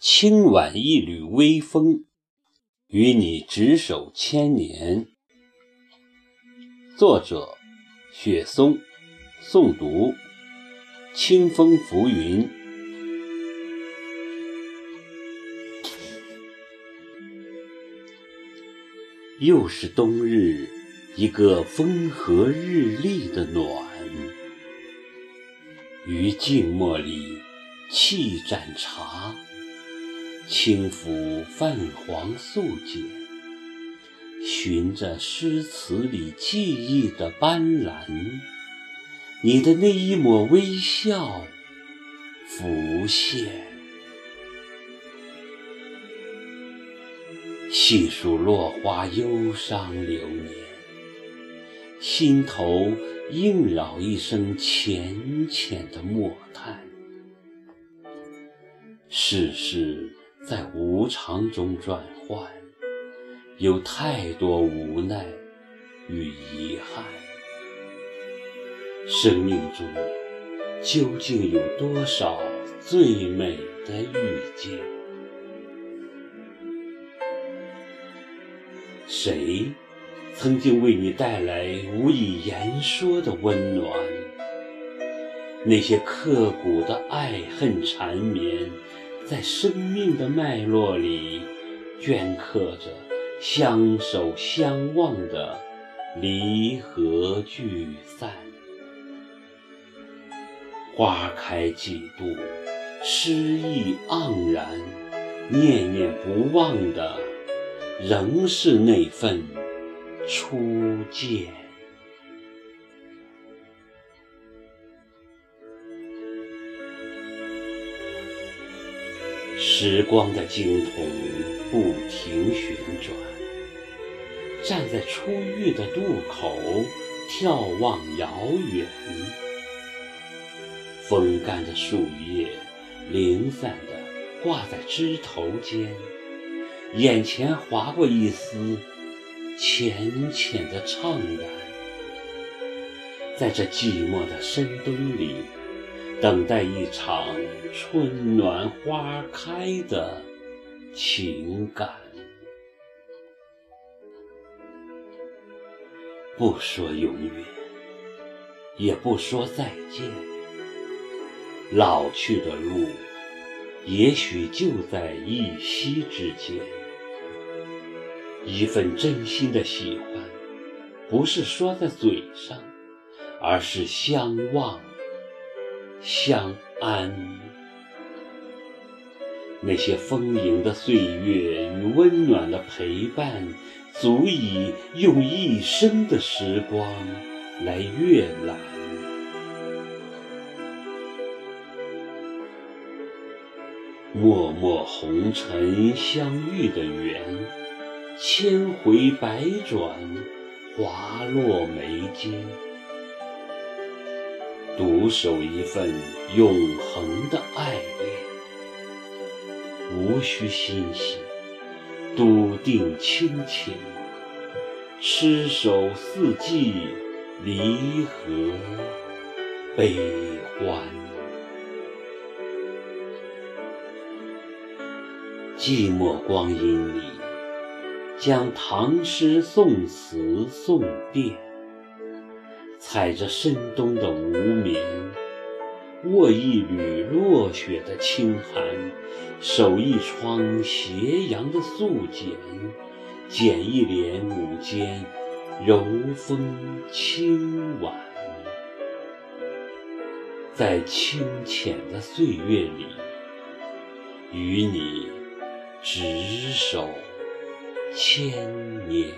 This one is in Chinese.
轻挽一缕微风，与你执手千年。作者：雪松，诵读：清风浮云。又是冬日，一个风和日丽的暖，于静默里沏盏茶。轻抚泛黄素笺，寻着诗词里记忆的斑斓，你的那一抹微笑浮现。细数落花忧伤流年，心头萦绕一声浅浅的默叹。世事。在无常中转换，有太多无奈与遗憾。生命中究竟有多少最美的遇见？谁曾经为你带来无以言说的温暖？那些刻骨的爱恨缠绵。在生命的脉络里，镌刻着相守相望的离合聚散。花开几度，诗意盎然，念念不忘的，仍是那份初见。时光的经筒不停旋转，站在初遇的渡口，眺望遥远。风干的树叶零散地挂在枝头间，眼前划过一丝浅浅的怅然。在这寂寞的深冬里。等待一场春暖花开的情感，不说永远，也不说再见。老去的路，也许就在一夕之间。一份真心的喜欢，不是说在嘴上，而是相望。相安，那些丰盈的岁月与温暖的陪伴，足以用一生的时光来阅览。脉脉红尘相遇的缘，千回百转，滑落眉间。独守一份永恒的爱恋，无需欣喜，笃定亲情，痴守四季，离合悲欢。寂寞光阴里，将唐诗宋词诵遍。踩着深冬的无眠，握一缕落雪的清寒，守一窗斜阳的素简，剪一帘午间柔风轻挽，在清浅的岁月里，与你执手千年。